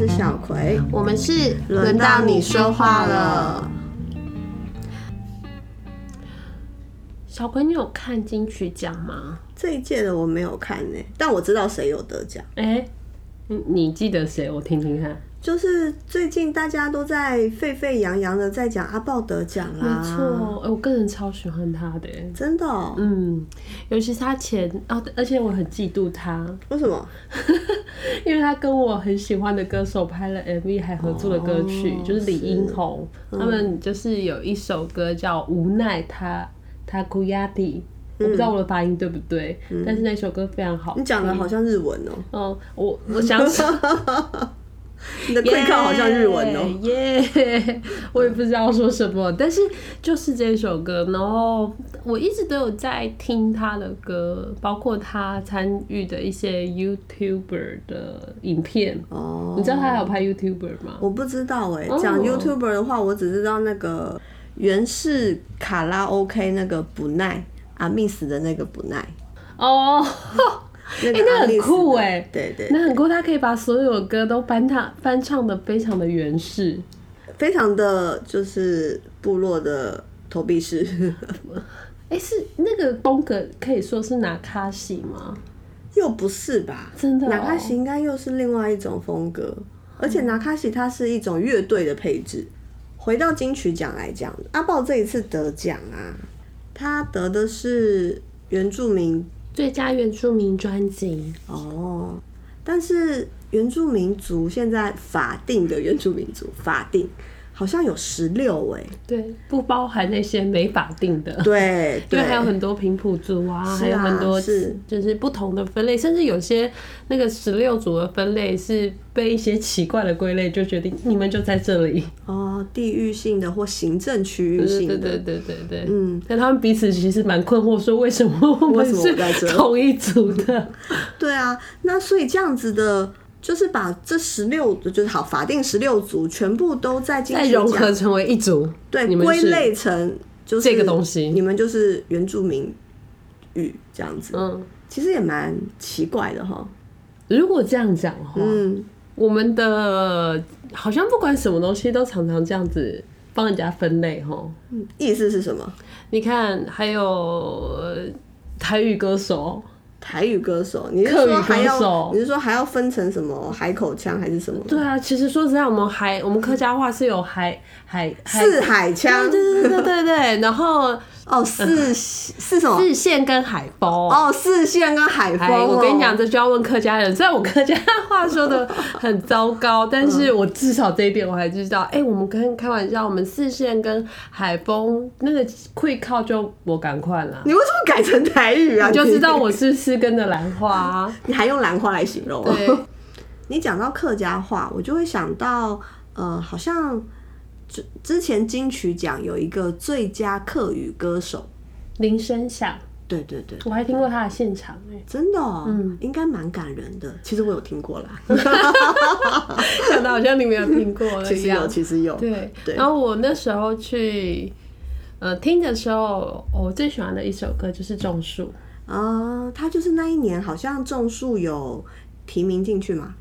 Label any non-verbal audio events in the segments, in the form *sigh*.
是小葵，我们是轮到你说话了。小葵，你有看金曲奖吗？这一届的我没有看呢、但我知道谁有得奖。哎、你你记得谁？我听听看。就是最近大家都在沸沸扬扬的在讲阿豹得奖啦，没错，哎我个人超喜欢他的。真的、哦？嗯，尤其是他前哦，而且我很嫉妒他，为什么？*laughs* 因为他跟我很喜欢的歌手拍了 MV，还合作了歌曲，哦就是李英宏，他们就是有一首歌叫《无奈他他哭亚蒂》，我不知道我的发音对不对，但是那首歌非常好。你讲的好像日文哦、哦，我我想起 *laughs* 你的会靠好像日文哦、耶。我也不知道说什么，但是就是这首歌，然后我一直都有在听他的歌，包括他参与的一些 YouTuber 的影片。哦。你知道他还有拍 YouTuber 吗？我不知道哎、哦。讲 YouTuber 的话，我只知道那个原式卡拉 OK 那个不耐阿密斯的那个不耐，哦，*laughs* 那哎那很酷哎对对，那很酷，他可以把所有歌都翻唱翻唱的非常的原始。非常的就是部落的投币式，*laughs* 哎、是那个风格可以说是拿卡西吗？又不是吧？真的哦纳卡西应该又是另外一种风格，而且拿卡西它是一种乐队的配置。回到金曲奖来讲，阿豹这一次得奖啊，他得的是原住民最佳原住民专辑。哦，但是原住民族现在法定的原住民族法定好像有十六哎，对，不包含那些没法定的。对 *laughs* 因为对，还有很多平埔族啊，啊还有很多是。就是不同的分类，甚至有些那个十六组的分类是被一些奇怪的归类，就决定你们就在这里。哦，地域性的或行政区域对性的，对对对对。对，嗯，但他们彼此其实蛮困惑，说为什么我们是同一组的？*laughs* 对啊，那所以这样子的，就是把这十六就是好法定十六族全部都在金再曲奖融合成为一组，对归你们是类成就是这个东西你们就是原住民语这样子，嗯，其实也蛮奇怪的哈，如果这样讲的话，嗯。我们的好像不管什么东西都常常这样子帮人家分类哈。意思是什么？你看，还有呃台语歌手，台语歌手，你是说还要你是说还要分成什么海口腔还是什么？对啊，其实说实在，我们海我们客家话是有海海海四海腔对对对对对对，然后哦，四四什么？四线跟海风。哦，四线跟海风。我跟你讲，这就要问客家人。虽然我客家话说的很糟糕，但是我至少这一点我还知道。哎、我们跟开玩笑，我们四线跟海风那个会靠就我赶快了，你为什么改成台语啊？你就知道我是是跟的兰花、啊。*laughs* 你还用兰花来形容、哦。对，*laughs* 你讲到客家话，我就会想到，呃，好像之之前金曲奖有一个最佳客语歌手，铃声响，对对对，我还听过他的现场哎、真的、哦，嗯。应该蛮感人的。其实我有听过啦，*laughs* *laughs* 讲的好像你没有听过 *laughs* 其实有，其实有。对，对。然后我那时候去呃听的时候，我最喜欢的一首歌就是《种树》。啊，他就是那一年好像种树有提名进去嘛，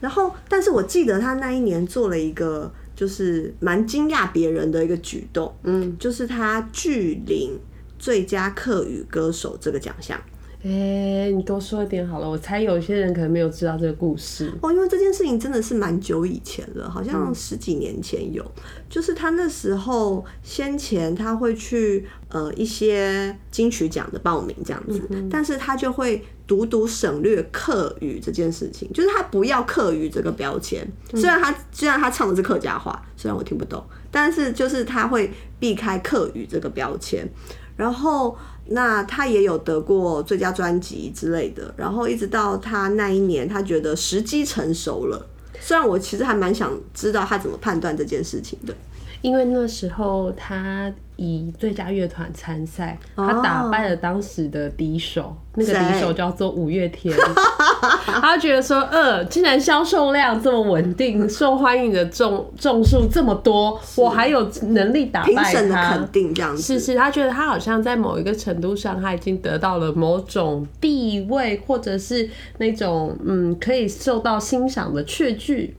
然后，但是我记得他那一年做了一个就是蛮惊讶别人的一个举动，嗯，就是他拒领最佳客语歌手这个奖项。哎、你多说一点好了，我猜有些人可能没有知道这个故事。哦，因为这件事情真的是蛮久以前了，好像十几年前有，就是他那时候先前他会去呃一些金曲奖的报名这样子，但是他就会独独省略客语这件事情，就是他不要客语这个标签。虽然他虽然他唱的是客家话，虽然我听不懂，但是就是他会避开客语这个标签。然后，那他也有得过最佳专辑之类的。然后一直到他那一年，他觉得时机成熟了。虽然我其实还蛮想知道他怎么判断这件事情的。因为那时候他以最佳乐团参赛，他打败了当时的敌手，那个敌手叫做五月天。*laughs* 他觉得说，呃，既然销售量这么稳定，受欢迎的众众数这么多，我还有能力打败他，肯定这样子。是是，他觉得他好像在某一个程度上，他已经得到了某种地位，或者是那种嗯可以受到欣赏的确据，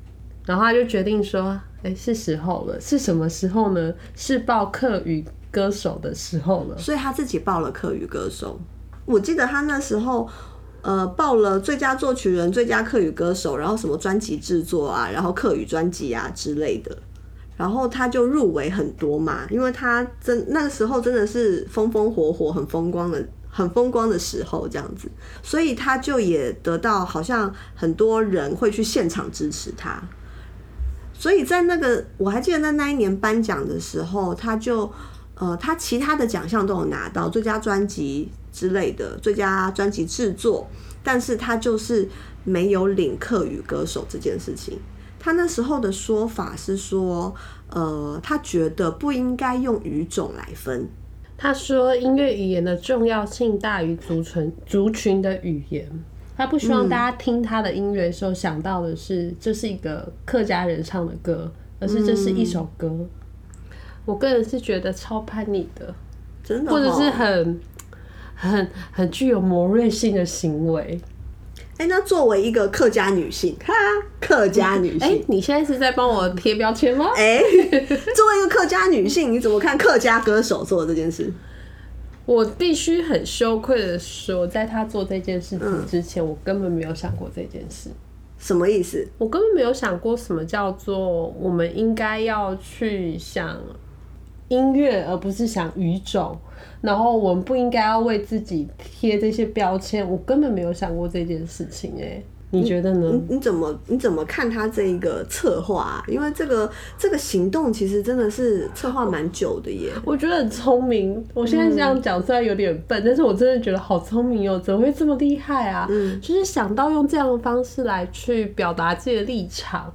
然后他就决定说。哎，是时候了，是什么时候呢？是报客语歌手的时候了。所以他自己报了客语歌手。我记得他那时候，呃，报了最佳作曲人、最佳客语歌手，然后什么专辑制作啊，然后客语专辑啊之类的。然后他就入围很多嘛，因为他真那个时候真的是风风火火、很风光的、很风光的时候，这样子，所以他就也得到好像很多人会去现场支持他。所以在那个，我还记得在那一年颁奖的时候，他就，呃，他其他的奖项都有拿到，最佳专辑之类的，最佳专辑制作，但是他就是没有领客语歌手这件事情。他那时候的说法是说，呃，他觉得不应该用语种来分。他说，音乐语言的重要性大于族群族群的语言。他不希望大家听他的音乐的时候想到的是这是一个客家人唱的歌，而是这是一首歌。我个人是觉得超叛逆的，真的，或者是很很很具有魔锐性的行为。哎，那作为一个客家女性，哈，客家女性，哎，你现在是在帮我贴标签吗？哎，作为一个客家女性，你怎么看客家歌手做的这件事？我必须很羞愧的说，在他做这件事情之前，我根本没有想过这件事。什么意思？我根本没有想过什么叫做我们应该要去想音乐，而不是想语种。然后我们不应该要为自己贴这些标签。我根本没有想过这件事情，哎。你觉得呢？你你怎么你怎么看他这一个策划？因为这个这个行动其实真的是策划蛮久的耶。我觉得很聪明。我现在这样讲虽然有点笨，但是我真的觉得好聪明哦！怎么会这么厉害啊？嗯，就是想到用这样的方式来去表达自己的立场。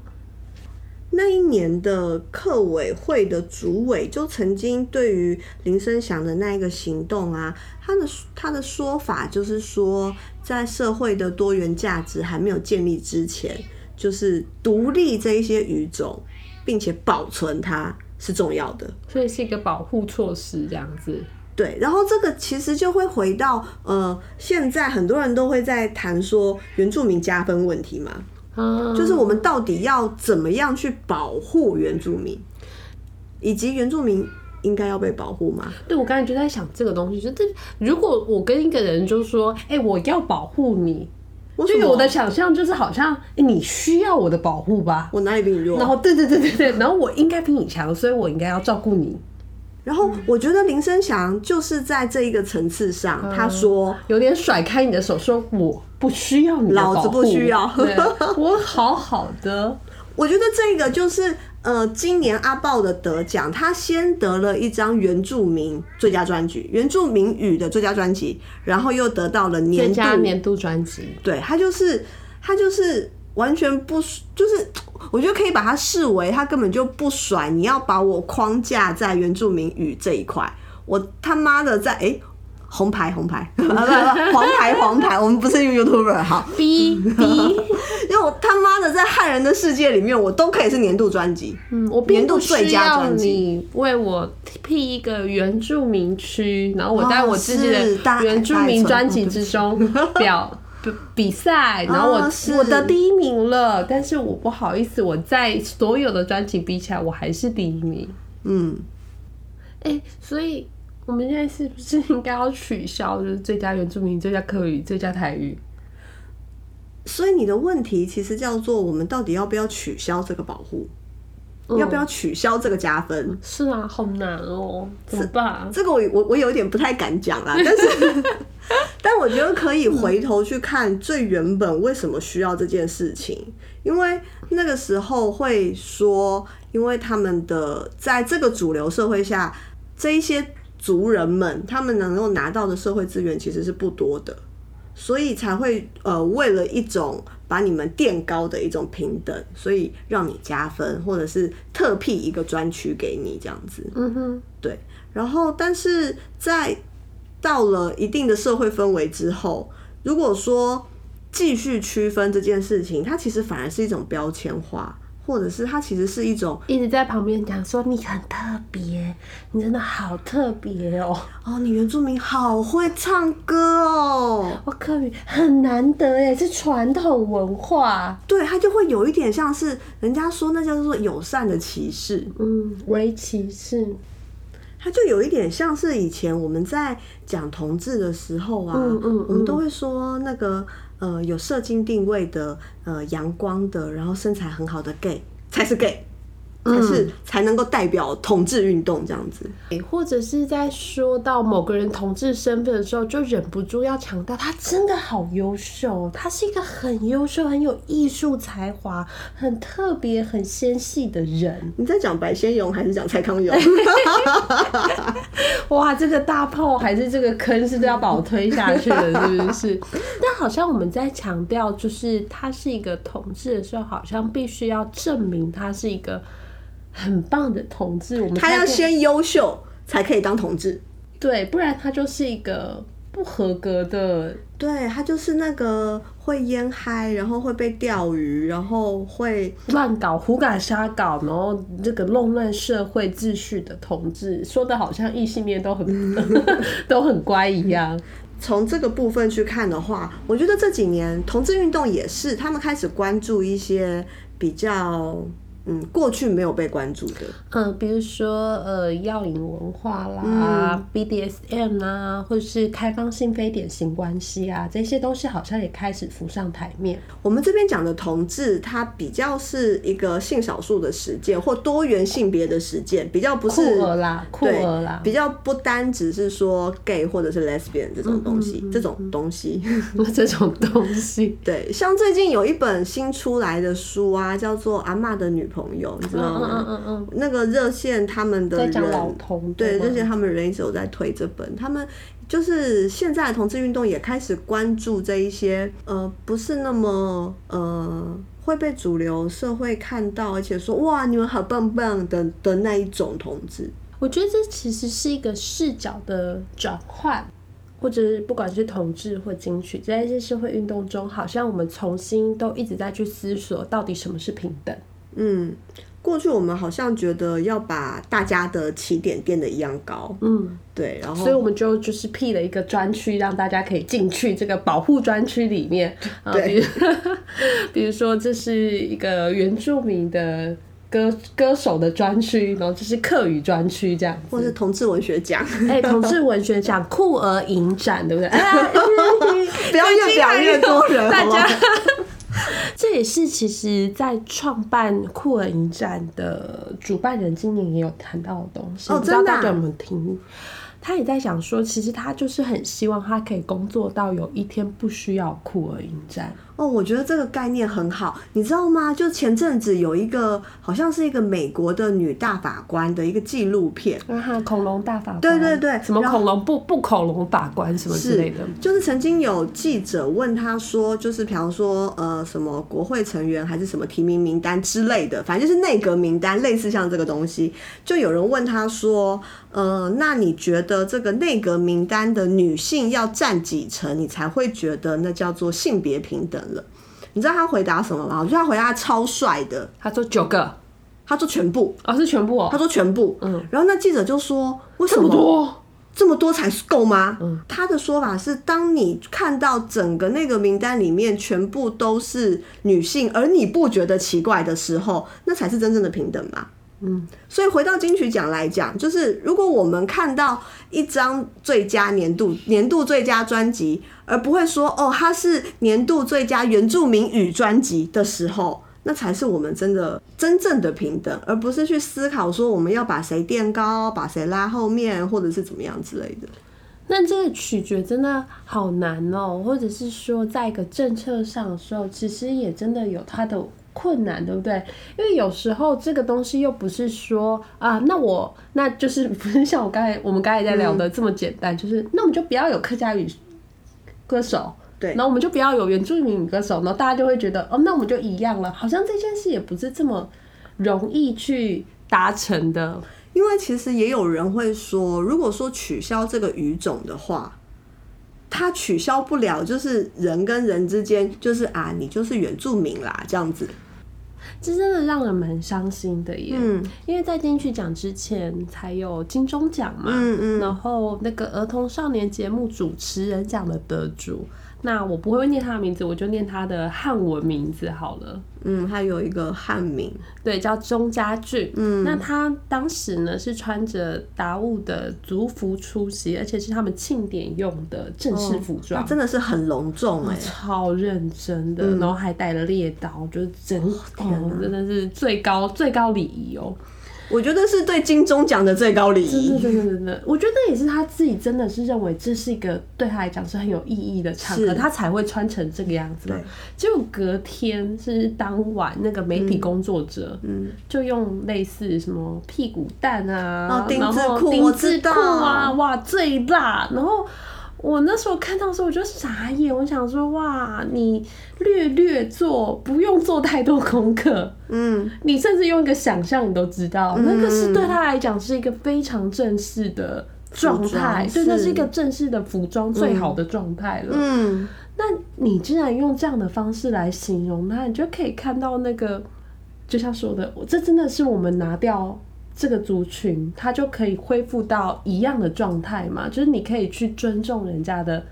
那一年的客委会的主委就曾经对于林声祥的那一个行动啊，他的他的说法就是说。在社会的多元价值还没有建立之前，就是独立这一些语种，并且保存它是重要的，所以是一个保护措施这样子。对，然后这个其实就会回到呃，现在很多人都会在谈说原住民加分问题嘛，就是我们到底要怎么样去保护原住民，以及原住民。应该要被保护吗？对，我刚才就在想这个东西，就这如果我跟一个人就说，哎，我要保护你，就有的想象就是好像你需要我的保护吧？我哪里比你弱？然后对对对对对，然后我应该比你强，所以我应该要照顾你。然后我觉得林声祥就是在这一个层次上，他说有点甩开你的手，说我不需要你，老子不需要，*laughs* 我好好的。我觉得这个就是。呃，今年阿豹的得奖，他先得了一张原住民最佳专辑，原住民语的最佳专辑，然后又得到了年度年度专辑。对他就是他就是完全不就是，*tsk* 我觉得可以把它视为他根本就不甩，你要把我框架在原住民语这一块，我他妈的在哎。红牌红牌，*laughs* 不不黄牌黄牌，我们不是 YouTuber 好。*laughs* B B，*laughs* 因为我他妈的在汉人的世界里面，我都可以是年度专辑。嗯，我年度最佳专辑。你为我辟一个原住民区，然后我在我自己的原住民专辑之中表比赛，然后我我得第一名了。但是我不好意思，我在所有的专辑比起来，我还是第一名。嗯，哎，所以。我们现在是不是应该要取消？就是最佳原住民、最佳客语、最佳台语。所以你的问题其实叫做：我们到底要不要取消这个保护？要不要取消这个加分？是啊，好难哦，怎么办？这个我我我有点不太敢讲啦。*laughs* 但是，*laughs* 但我觉得可以回头去看最原本为什么需要这件事情，因为那个时候会说，因为他们的在这个主流社会下，这一些。族人们，他们能够拿到的社会资源其实是不多的，所以才会呃为了一种把你们垫高的一种平等，所以让你加分，或者是特辟一个专区给你这样子。嗯哼，对。然后，但是在到了一定的社会氛围之后，如果说继续区分这件事情，它其实反而是一种标签化，或者是它其实是一种一直在旁边讲说你很特别，你真的好特别哦，哦，你原住民好会唱歌哦，我客语很难得耶，是传统文化，对，它就会有一点像是人家说那叫做友善的歧视，嗯，微歧视，它就有一点像是以前我们在讲同志的时候啊，嗯嗯我们都会说那个呃有射精定位的呃阳光的，然后身材很好的 gay 才是 gay，才是、才能够代表统治运动这样子。或者是在说到某个人同志身份的时候，就忍不住要强调他真的好优秀，他是一个很优秀、很有艺术才华、很特别、很纤细的人。你在讲白先勇还是讲蔡康永？*laughs* 哇，这个大炮还是这个坑是都要把我推下去的，是不是？但好像我们在强调，就是他是一个统治的时候，好像必须要证明他是一个很棒的同志。我们他要先优秀才可以当同志。对，不然他就是一个不合格的。对他就是那个会烟嗨，然后会被钓鱼，然后会乱搞、胡搞、瞎搞，然后这个弄乱社会秩序的同志，说的好像异性恋都很 *laughs* 都很乖一样。从这个部分去看的话，我觉得这几年同志运动也是他们开始关注一些比较嗯过去没有被关注的，嗯，比如说呃，药瘾文化啦、BDSM 啊，或者是开放性非典型关系啊，这些东西好像也开始浮上台面。我们这边讲的同志，它比较是一个性少数的实践或多元性别的实践，比较不酷是儿啦，酷对儿啦，比较不单只是说 gay 或者是 lesbian 这种东西，这种东西。*laughs* 这种东西。对，像最近有一本新出来的书啊，叫做《阿嬷的女朋友》，你知道嗯吗？嗯嗯嗯，那个热线他们的人对，吗热线他们人一直有在推这本，他们就是现在的同志运动也开始关注这一些呃不是那么呃会被主流社会看到，而且说哇你们好棒棒的的那一种同志。我觉得这其实是一个视角的转换，或者是不管是同志或金曲，在一些社会运动中，好像我们重新都一直在去思索，到底什么是平等。嗯，过去我们好像觉得要把大家的起点变得一样高，嗯，对，然后所以我们就就是辟了一个专区，让大家可以进去这个保护专区里面啊，对比如 *laughs* 比如说这是一个原住民的歌歌手的专区，然后这是客语专区这样子。或是同志文学奖，哎、同志文学奖酷儿影展，对不对？*laughs* *laughs* 不要越讲越多人，大家？*laughs* 这也是其实，在创办酷儿影展的主办人今年也有谈到的东西，哦不知道真的啊大家有没有听？他也在想说，其实他就是很希望他可以工作到有一天不需要酷儿影展。哦，我觉得这个概念很好，你知道吗？就前阵子有一个好像是一个美国的女大法官的一个纪录片，啊哈，恐龙大法官，对对对什么恐龙不不恐龙法官什么之类的，就是曾经有记者问他说，就是比方说呃什么国会成员还是什么提名名单之类的，反正就是内阁名单，类似像这个东西，就有人问他说，呃，那你觉得这个内阁名单的女性要占几成，你才会觉得那叫做性别平等了？你知道他回答什么吗？我觉得他回答超帅的，他说九个，他说全部，哦是全部哦，他说全部，嗯，然后那记者就说，为什这么多，这么多才够吗？他的说法是，当你看到整个那个名单里面全部都是女性，而你不觉得奇怪的时候，那才是真正的平等嘛。嗯，所以回到金曲奖来讲，就是如果我们看到一张最佳年度年度最佳专辑，而不会说哦它是年度最佳原住民语专辑的时候，那才是我们真的真正的平等，而不是去思考说我们要把谁垫高，把谁拉后面，或者是怎么样之类的。那这个取决真的好难哦，或者是说，在一个政策上的时候，其实也真的有它的困难，对不对？因为有时候这个东西又不是说啊，那我那就是不是像我刚才我们刚才在聊的这么简单，就是那我们就不要有客家语歌手，对然后我们就不要有原住民女歌手，然后大家就会觉得哦，那我们就一样了，好像这件事也不是这么容易去达成的。因为其实也有人会说，如果说取消这个语种的话，它取消不了，就是人跟人之间，就是啊，你就是原住民啦，这样子。这真的让人蛮伤心的耶。嗯因为在金曲奖之前才有金钟奖嘛，嗯嗯然后那个儿童少年节目主持人奖的得主，那我不会念他的名字，我就念他的汉文名字好了。嗯，还有一个汉名，对，叫钟家俊。嗯，那他当时呢是穿着达悟的族服出席，而且是他们庆典用的正式服装。那真的是很隆重哎、超认真的，然后还带了猎刀，就是整哦，真的是最高最高礼仪哦。我觉得是对金钟奖的最高礼仪。真的真的真的，我觉得也是他自己真的是认为这是一个对他来讲是很有意义的场合，他才会穿成这个样子嘛对。结果隔天是当晚，那个媒体工作者，嗯，就用类似什么屁股蛋啊，然后裤丁字裤啊，哇，最辣，然后。我那时候看到的时候，我就傻眼。我想说，哇，你略略做，不用做太多功课，嗯，你甚至用一个想象，你都知道，那个是对他来讲是一个非常正式的状态，对，那是一个正式的服装最好的状态了。嗯，那你竟然用这样的方式来形容它，你就可以看到那个，就像说的，这真的是我们拿掉这个族群，它就可以恢复到一样的状态嘛？就是你可以去尊重人家的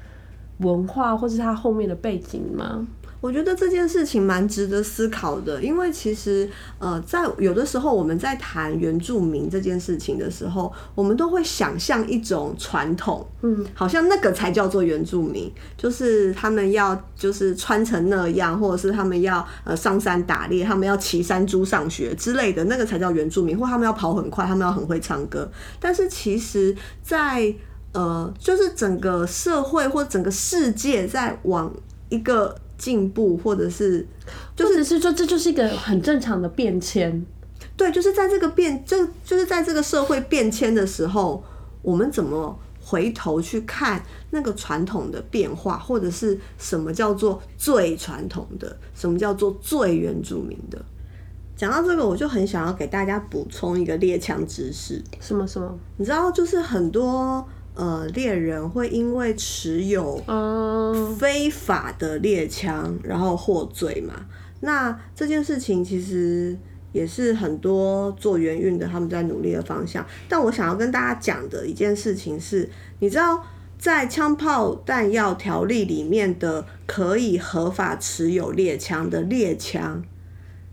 文化，或是他后面的背景吗？我觉得这件事情蛮值得思考的，因为其实呃，在有的时候我们在谈原住民这件事情的时候，我们都会想象一种传统，嗯，好像那个才叫做原住民，就是他们要就是穿成那样，或者是他们要呃上山打猎，他们要骑山猪上学之类的，那个才叫原住民，或他们要跑很快，他们要很会唱歌。但是其实在，呃，就是整个社会或整个世界在往一个进步，或者是就是是说这就是一个很正常的变迁。对，就是在这个变，就就是在这个社会变迁的时候，我们怎么回头去看那个传统的变化，或者是什么叫做最传统的，什么叫做最原住民的？讲到这个，我就很想要给大家补充一个猎枪知识。什么什么？你知道，就是很多呃猎人会因为持有嗯，非法的猎枪，然后获罪嘛。那这件事情其实也是很多做援运的他们在努力的方向。但我想要跟大家讲的一件事情是，你知道在枪炮弹药条例里面的可以合法持有猎枪的猎枪，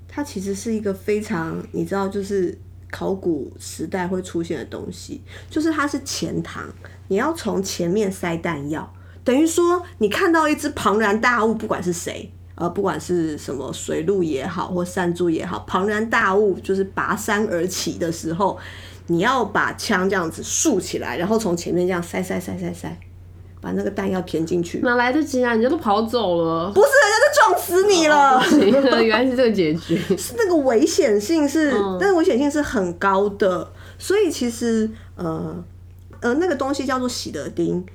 它其实是一个非常你知道就是。考古时代会出现的东西，就是它是前膛，你要从前面塞弹药，等于说你看到一只庞然大物，不管是谁，呃，不管是什么水路也好，或山猪也好，庞然大物就是拔山而起的时候，你要把枪这样子竖起来，然后从前面这样塞塞塞塞塞，把那个弹药填进去。哪来得及啊？人家都跑走了。不是，撞死你了。*laughs* 原来是这个结局。是那个危险性是，嗯那个危险性是很高的，所以其实呃呃那个东西叫做喜德丁，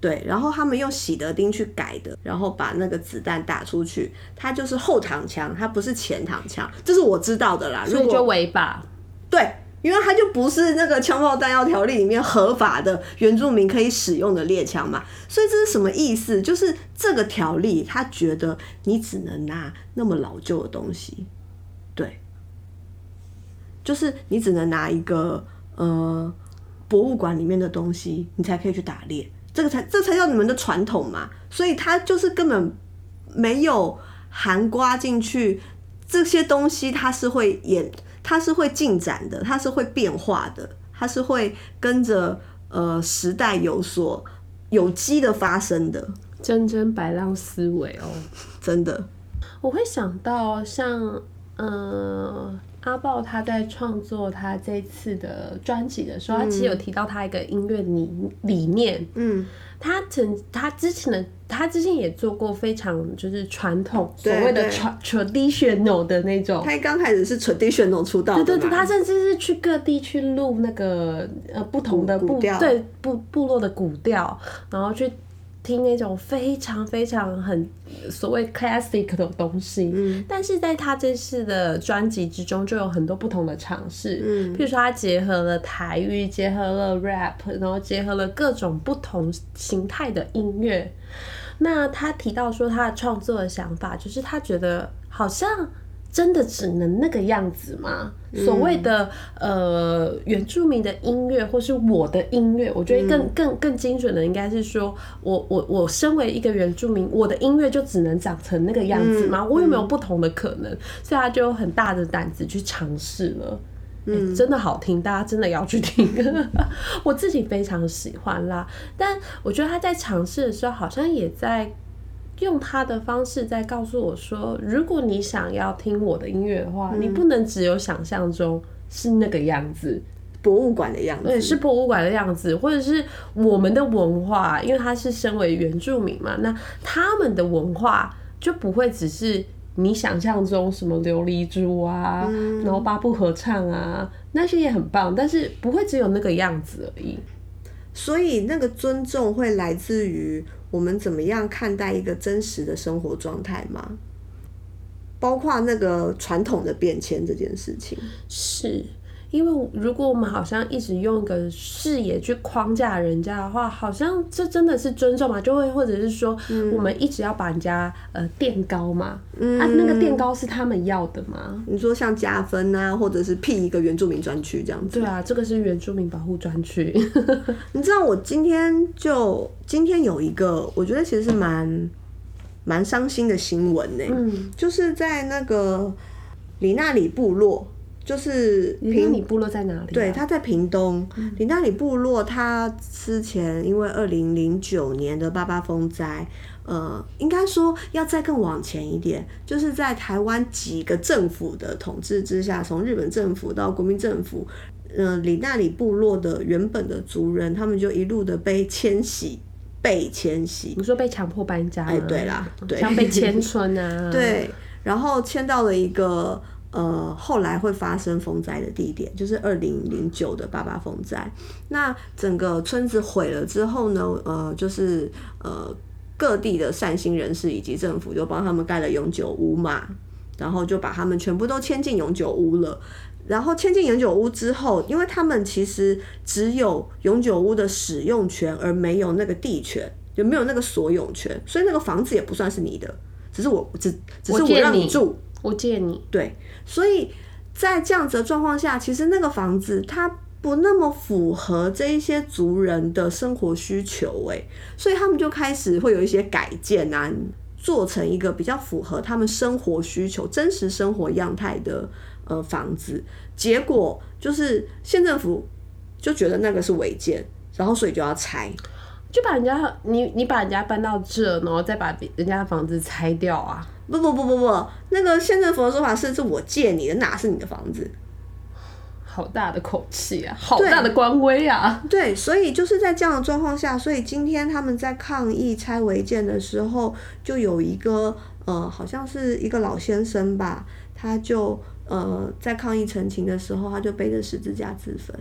对，然后他们用喜德丁去改的，然后把那个子弹打出去，它就是后膛枪，它不是前膛枪，这是我知道的啦。如所以就果违法。对。因为它就不是那个枪炮弹药条例里面合法的原住民可以使用的猎枪嘛，所以这是什么意思？就是这个条例，他觉得你只能拿那么老旧的东西，对，就是你只能拿一个呃博物馆里面的东西，你才可以去打猎，这个才这才叫你们的传统嘛。所以它就是根本没有含刮进去这些东西，它是会演，它是会进展的，它是会变化的，它是会跟着呃时代有所有机的发生的，真真白浪思维哦。真的。我会想到像，呃，阿豹他在创作他这次的专辑的时候，他其实有提到他一个音乐理理念。嗯，他曾他之前的他之前也做过非常就是传统所谓的 traditional 的那种。他刚开始是 traditional 出道的对对对，他甚至是去各地去录那个呃不同的部对部部落的古调，然后去听那种非常非常很所谓 classic 的东西，嗯，但是在他这次的专辑之中就有很多不同的尝试，嗯，譬如说他结合了台语，结合了 rap，然后结合了各种不同形态的音乐。那他提到说他的创作的想法，就是他觉得好像。真的只能那个样子吗？所谓的呃原住民的音乐，或是我的音乐，我觉得更更更精准的应该是说，我我我身为一个原住民，我的音乐就只能长成那个样子吗？我有没有不同的可能？所以他就有很大的胆子去尝试了。嗯，真的好听，大家真的要去听。*laughs* 我自己非常喜欢啦，但我觉得他在尝试的时候，好像也在。用他的方式在告诉我说：“如果你想要听我的音乐的话，你不能只有想象中是那个样子，博物馆的样子，对，是博物馆的样子，或者是我们的文化，因为他是身为原住民嘛，那他们的文化就不会只是你想象中什么琉璃珠啊，然后八部合唱啊，那些也很棒，但是不会只有那个样子而已。所以那个尊重会来自于。”我们怎么样看待一个真实的生活状态吗？包括那个传统的变迁这件事情，是。因为如果我们好像一直用一个视野去框架人家的话，好像这真的是尊重嘛？就会或者是说，我们一直要把人家呃垫高嘛？嗯啊，那个垫高是他们要的吗？你说像加分啊，或者是辟一个原住民专区这样子？对啊，这个是原住民保护专区。*laughs* 你知道我今天就今天有一个，我觉得其实是蛮蛮伤心的新闻呢。嗯，就是在那个里纳里部落。就是林纳里部落在哪里？对，他在屏东。里纳里部落，他之前因为二零零九年的八八风灾，呃，应该说要再更往前一点，就是在台湾几个政府的统治之下，从日本政府到国民政府，嗯，里纳里部落的原本的族人，他们就一路的被迁徙，被迁徙。你说被强迫搬家？哎，对啦，对，像被迁村啊。*laughs* 对，然后迁到了一个。呃，后来会发生风灾的地点就是二零零九的八八风灾。那整个村子毁了之后呢，呃，就是呃各地的善心人士以及政府就帮他们盖了永久屋嘛，然后就把他们全部都迁进永久屋了。然后迁进永久屋之后，因为他们其实只有永久屋的使用权，而没有那个地权，就没有那个所有权，所以那个房子也不算是你的，只是我只只是我让你住。借你，对，所以在这样子的状况下，其实那个房子它不那么符合这一些族人的生活需求，哎，所以他们就开始会有一些改建啊，做成一个比较符合他们生活需求、真实生活样态的呃房子。结果就是县政府就觉得那个是违建，然后所以就要拆，就把人家你你把人家搬到这，然后再把人家的房子拆掉啊。不不不不不，那个县政府的说法是，是我借你的，哪是你的房子？好大的口气啊，好大的官威啊！对，所以就是在这样的状况下，所以今天他们在抗议拆违建的时候，就有一个呃，好像是一个老先生吧，他就呃在抗议陈情的时候，他就背着十字架自焚。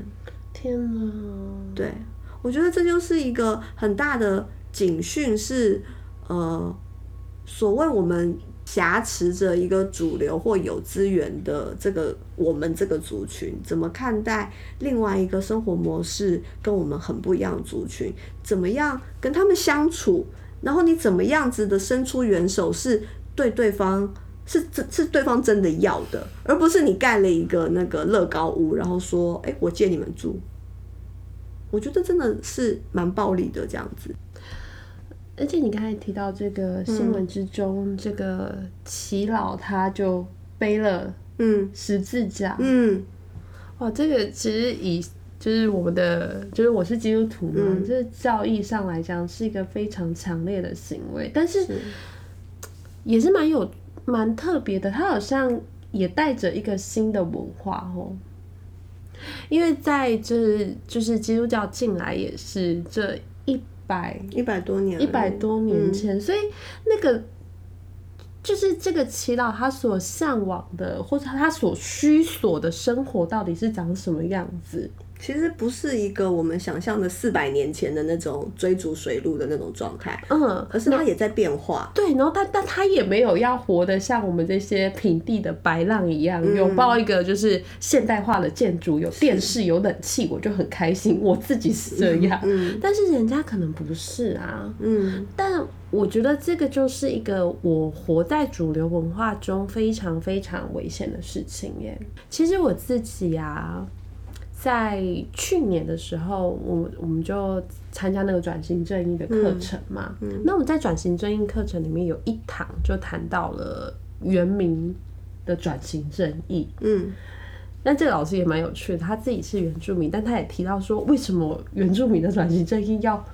天哪！对，我觉得这就是一个很大的警讯，是呃，所谓我们。挟持着一个主流或有资源的这个我们这个族群，怎么看待另外一个生活模式跟我们很不一样的族群？怎么样跟他们相处？然后你怎么样子的伸出援手，是对对方是是对方真的要的，而不是你盖了一个那个乐高屋，然后说：“哎，我借你们住。”我觉得真的是蛮暴力的这样子。而且你刚才提到这个新闻之中，这个齐老他就背了嗯。十字架。嗯，哇，这个其实以就是我们的就是我是基督徒嘛，这教义上来讲是一个非常强烈的行为，但是也是蛮有蛮特别的，他好像也带着一个新的文化哦，因为在就是就是基督教进来也是这一。百一百多年，一百多年前，所以那个就是这个祈祷，他所向往的，或者他所需所的生活，到底是长什么样子？其实不是一个我们想象的四百年前的那种追逐水路的那种状态，嗯，而是它也在变化。对，然后但但它也没有要活得像我们这些平地的白浪一样，拥抱一个就是现代化的建筑，有电视有冷气，我就很开心。我自己是这样，但是人家可能不是啊。嗯，但我觉得这个就是一个我活在主流文化中非常非常危险的事情耶。其实我自己啊。在去年的时候，我我们就参加那个转型正义的课程嘛。那我们在转型正义课程里面有一堂就谈到了原名的转型正义。嗯，但这个老师也蛮有趣的，他自己是原住民，但他也提到说，为什么原住民的转型正义要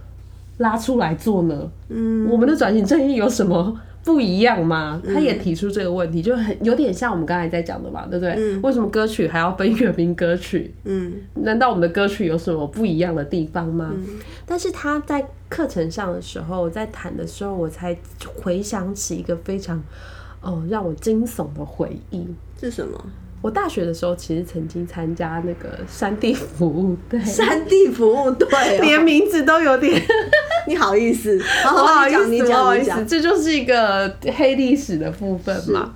拉出来做呢？嗯，我们的转型正义有什么？不一样吗？他也提出这个问题，就很有点像我们刚才在讲的嘛，对不对？为什么歌曲还要分原名歌曲？嗯，难道我们的歌曲有什么不一样的地方吗？但是他在课程上的时候，在谈的时候，我才回想起一个非常哦让我惊悚的回忆。是什么？我大学的时候其实曾经参加那个山地服务 *laughs* 队，山地服务队，*laughs* 连名字都有点，*laughs* 你好意思，不好意思，你好意思，这就是一个黑历史的部分嘛。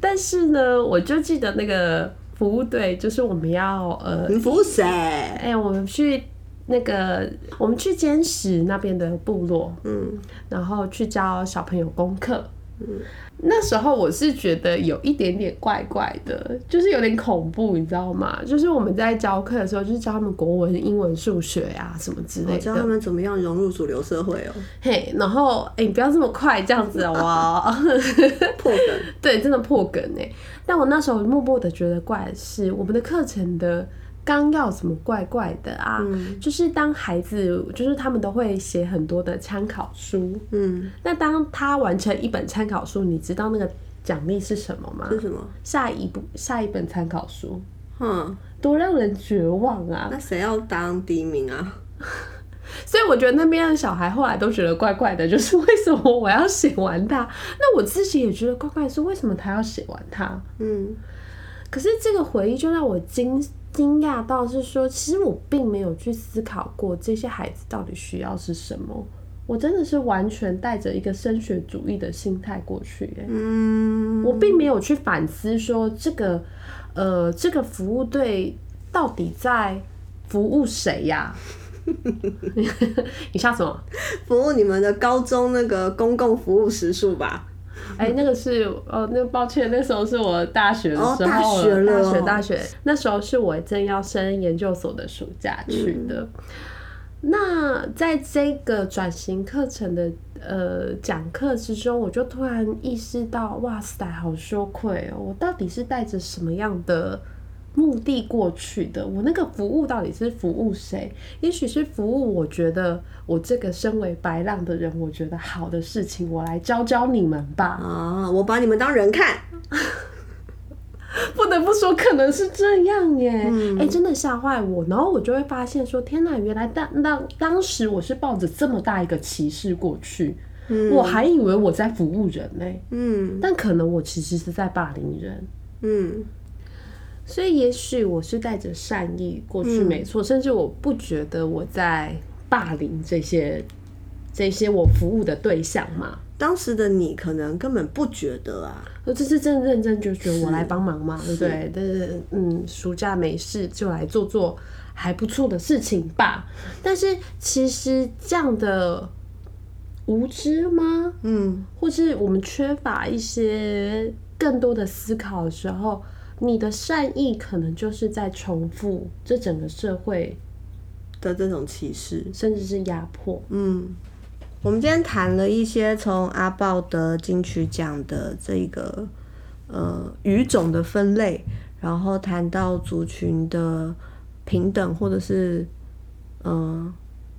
但是呢，我就记得那个服务队，就是我们要呃，你服务谁？哎，我们去那个，我们去监视那边的部落，嗯，然后去教小朋友功课，嗯。那时候我是觉得有一点点怪怪的，就是有点恐怖，你知道吗？就是我们在教课的时候，就是教他们国文、英文、数学啊什么之类的，教他们怎么样融入主流社会哦。嘿，然后哎，你不要这么快这样子好不好？*laughs* 破梗，*laughs* 对，真的破梗哎。但我那时候默默的觉得怪的是，我们的课程的。纲要怎么怪怪的啊？就是当孩子，就是他们都会写很多的参考书。嗯，那当他完成一本参考书，你知道那个奖励是什么吗？是什么？下一部下一本参考书。嗯，多让人绝望啊！那谁要当第一名啊？*laughs* 所以我觉得那边的小孩后来都觉得怪怪的，就是为什么我要写完它？那我自己也觉得怪怪，是为什么他要写完它？嗯，可是这个回忆就让我惊。惊讶到是说，其实我并没有去思考过这些孩子到底需要是什么。我真的是完全带着一个升学主义的心态过去，嗯，我并没有去反思说这个，呃，这个服务队到底在服务谁呀？*laughs* *laughs* 你笑什么？服务你们的高中那个公共服务时数吧。哎，那个是哦，那抱歉，那时候是我大学的时候，大学了，大学大学，那时候是我正要升研究所的暑假去的。那在这个转型课程的呃讲课之中，我就突然意识到，哇塞，好羞愧哦！我到底是带着什么样的？目的过去的，我那个服务到底是服务谁？也许是服务，我觉得我这个身为白浪的人，我觉得好的事情，我来教教你们吧。啊，我把你们当人看，*laughs* 不得不说，可能是这样耶。哎，真的吓坏我。然后我就会发现说，天哪，原来当当当时我是抱着这么大一个歧视过去，我还以为我在服务人呢。嗯，但可能我其实是在霸凌人。嗯。所以，也许我是带着善意过去，没错。甚至我不觉得我在霸凌这些这些我服务的对象嘛。当时的你可能根本不觉得啊，我这是真认真就觉得我来帮忙嘛，对不对？但是，嗯，暑假没事就来做做还不错的事情吧。但是，其实这样的无知吗？嗯，或是我们缺乏一些更多的思考的时候。你的善意可能就是在重复这整个社会的这种歧视，甚至是压迫。嗯，我们今天谈了一些从阿豹得金曲奖的这个呃语种的分类，然后谈到族群的平等，或者是嗯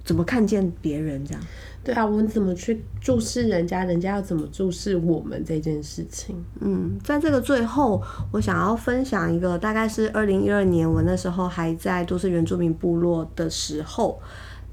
怎么看见别人这样。对啊，我们怎么去注视人家，人家要怎么注视我们这件事情？嗯，在这个最后，我想要分享一个，大概是二零一二年，我那时候还在都市原住民部落的时候，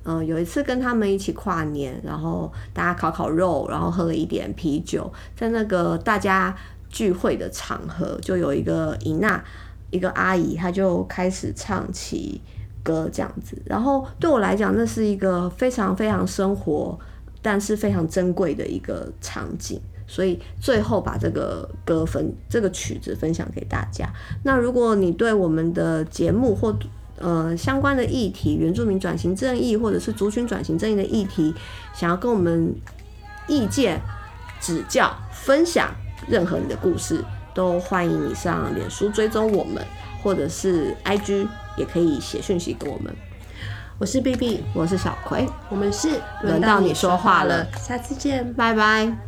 嗯，有一次跟他们一起跨年，然后大家烤烤肉，然后喝了一点啤酒，在那个大家聚会的场合，就有一个伊娜，一个阿姨，她就开始唱起。歌这样子。然后对我来讲，那是一个非常非常生活，但是非常珍贵的一个场景。所以最后把这个歌分这个曲子分享给大家。那如果你对我们的节目或呃相关的议题，原住民转型正义或者是族群转型正义的议题，想要跟我们意见、指教、分享任何你的故事，都欢迎你上脸书追踪我们，或者是 IG 也可以写讯息给我们。我是 B B，我是小葵，我们是轮到你说话了，下次见，拜拜。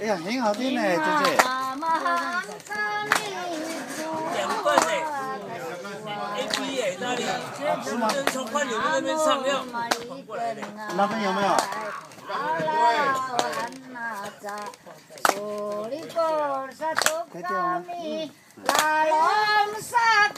哎呀，很好听呢，姐姐。啊、是吗？那边有没有？快点啊！嗯